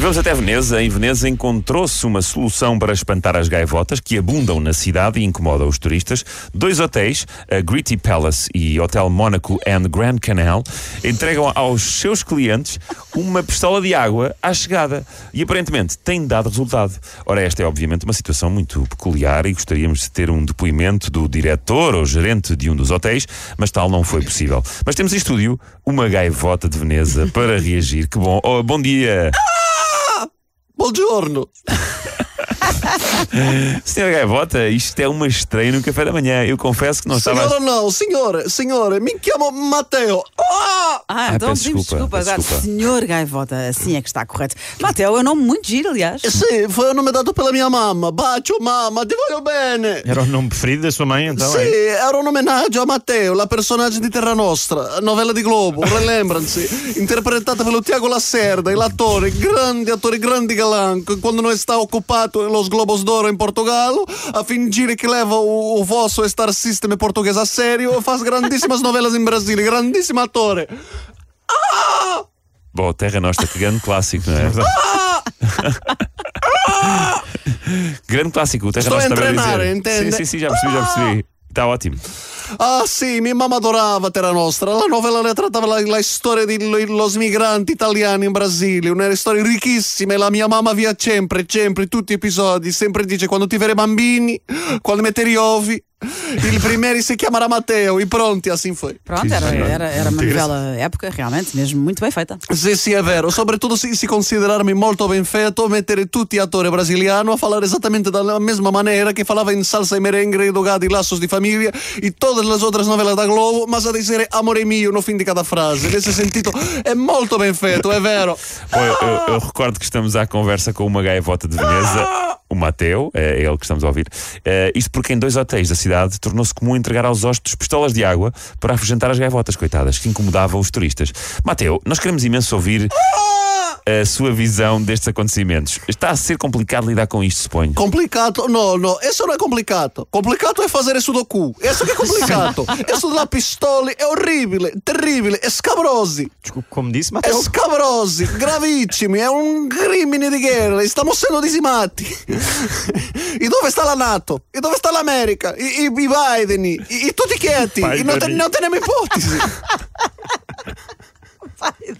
E vamos até Veneza. Em Veneza encontrou-se uma solução para espantar as gaivotas que abundam na cidade e incomodam os turistas. Dois hotéis, a Gritty Palace e Hotel Monaco and Grand Canal, entregam aos seus clientes uma pistola de água à chegada. E aparentemente tem dado resultado. Ora, esta é obviamente uma situação muito peculiar e gostaríamos de ter um depoimento do diretor ou gerente de um dos hotéis, mas tal não foi possível. Mas temos em estúdio uma gaivota de Veneza para reagir. Que bom. Oh, bom dia! Buongiorno. Senhora Gaivota, isto é uma estreia no café da manhã. Eu confesso que não estava. Senhora não, senhora, senhora, me chamo Matteo. Ah! Ah, então peço pedimos desculpa, desculpa, peço agora. desculpa. Senhor Gaivota, assim é que está correto. Mateo é um nome muito giro, aliás. Sì, foi o nome dato pela minha mamma. Bacio mamma, ti voglio bene. Era o nome preferido da sua mãe, então? É? era un omaggio a Matteo, la personaggio di Terra Nostra, novella di Globo, Remembrancy, interpretata pelo Tiago Lacerda, l'attore, grande attore, grande galã, que quando não está ocupado nos Globos d'Oro em Portugal, a fingir que leva o, o vosso Star System português a sério, faz grandíssimas novelas em Brasília, grandíssimo attore. Bom, Terra Nostra, que grande clássico, não é? grande clássico, o Terra Estou a Nostra também treinar, dizer. entende? Sim, sim, sim, já percebi, já percebi. Está ótimo. Ah sì, mia mamma adorava Terra Nostra. La novella ne trattava la, la storia di lo- los migranti italiani in Brasile, una storia ricchissima e la mia mamma via sempre, sempre, tutti gli episodi, sempre dice quando ti vere bambini, quando mettere ovi, il primeri si chiamerà Matteo, i pronti, assim foi. Pronto, era, era, era uma novela época, realmente, mesmo muito bem feita. Sì, sì, è vero. Soprattutto se si considerarmi molto ben feto, mettere tutti gli attori brasiliani a parlare esattamente dalla mesma maniera che falava in salsa e merengue, edogati, laços di famiglia e todas le altre novelas da Globo, ma sa dizer amore mio no fim di cada frase. Nesse sentido, è molto ben feto, è vero. Bom, eu, eu- eu recordo que estamos à conversa com uma gaivota de Veneza, o Mateu, é ele que estamos a ouvir. Eh, isto porque em dois hotéis da cidade tornou-se comum entregar aos hóspedes pistolas de água para afugentar as gaivotas, coitadas, que incomodavam os turistas. Mateu, nós queremos imenso ouvir a sua visão destes acontecimentos. Está a ser complicado lidar com isto, suponho. Complicato? No, no, isso non è complicato. Complicato è fare sudoku. Isso che è complicato. Isso della pistola è orribile, terribile, è scabrosi. Desculpe, como disse, È Mateus? scabrosi, gravissimi, è un crimine di guerra, stiamo essendo disimati. e dove sta la Nato? E dove sta l'America? I, i, i Biden? I, i tutti quieti? Biden. E non, te, non teniamo ipotesi.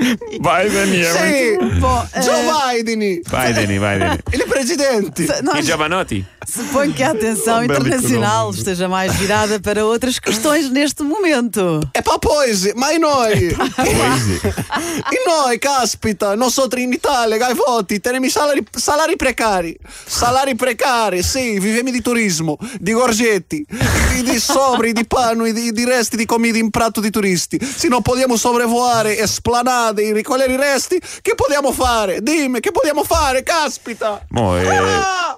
Biden. Sì, un po', eh. Joe Biden. Biden, Biden. Il presidente. No, I giovanotti. Suponho que a atenção internacional esteja mais virada para outras questões neste momento. E pa poesi, ma e noi? e noi, caspita, nosotros in Italia, gaivoti, teniamo i salari, salari precari. Salari precari, sì, viviamo di turismo, di gorgetti, di, di sobri, di panno, e di, di resti di comida in prato di turisti. Se non possiamo sobrevoare esplanade e ricogliere i resti, che possiamo fare? Dimmi, che possiamo fare? Caspita! Bom, eh,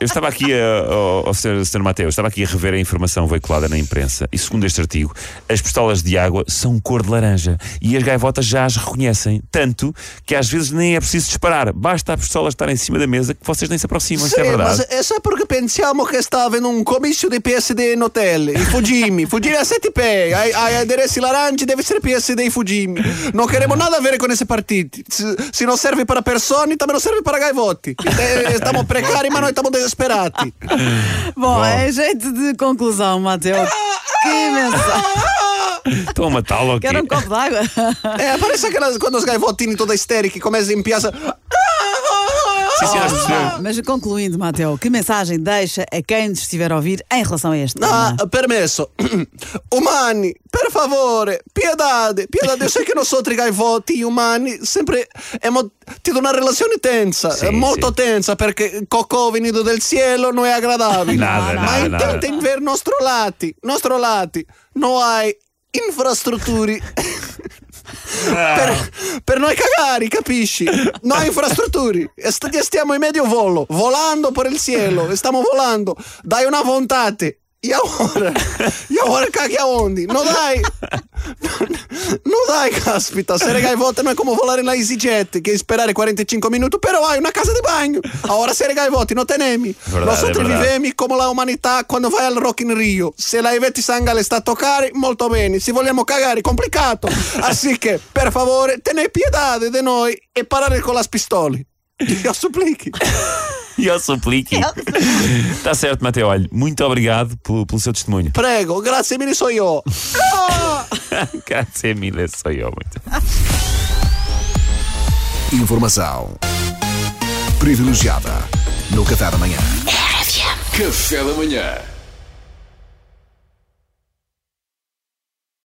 eu estava aqui a, ao, ao Sr. Sr. Mateus, estava aqui a rever a informação veiculada na imprensa e segundo este artigo, as pistolas de água são cor de laranja e as gaivotas já as reconhecem, tanto que às vezes nem é preciso disparar, basta a pistola estar em cima da mesa que vocês nem se aproximam, isto é Sì, ma verdade. se- isso è perché pensiamo che sta avendo un comizio di PSD in hotel. I Fujimi, Fujimi a 7 pay. Ai, ai aderessi laranji deve essere PSD i Fujimi. Non queremos nada a ver con esse partiti. Se, se non serve para persone, também não serve para gaivotti. Estamos precari, ma noi estamos desesperati. Bom, em jeito de conclusão, Mateo, que mensagem. Estão a matá-lo aqui. Quero um copo d'água? Eh, parece aquelas quando os gaivottini toda isterici começam em piazza. Percebemos. Mas concluindo, Mateo, que mensagem deixa a quem nos estiver a ouvir em relação a este tema? Ah, permesso. Umani, per favore, piedade, piedade. Eu sei che nosotros gaivotti umani sempre abbiamo tido una relazione tensa, Sì, molto sì. tensa perché cocò venuto del cielo non è agradabile. Nada, Ma nada, ver nostro lati, nostro lati. Non hai infrastrutture. per, per noi cagare, capisci? Noi infrastrutture. E st- stiamo in medio volo, volando per il cielo, stiamo volando. Dai una vontate. E agora? E agora caghi aonde? Não dai? No dai, caspita, essere gaivota non è come volare la EasyJet, che sperare 45 minuti, però hai una casa di bagno. Ora essere gaivoti, non tenemi. Nosotros vivemi come la umanità quando vai al Rock in Rio. Se la Ivete Sangale sta a toccare, molto bene. Se vogliamo cagare, complicato. Así che, per favore, tenei piedade di noi e parare con las pistole. Io supplichi. E ao suplique. Está certo, Mateo. Olha, muito obrigado pelo, pelo seu testemunho. Prego, grazie mille so io. Ah! Grazie mille, sou eu. Muito. Informação privilegiada no Qatar amanhã. Café da manhã.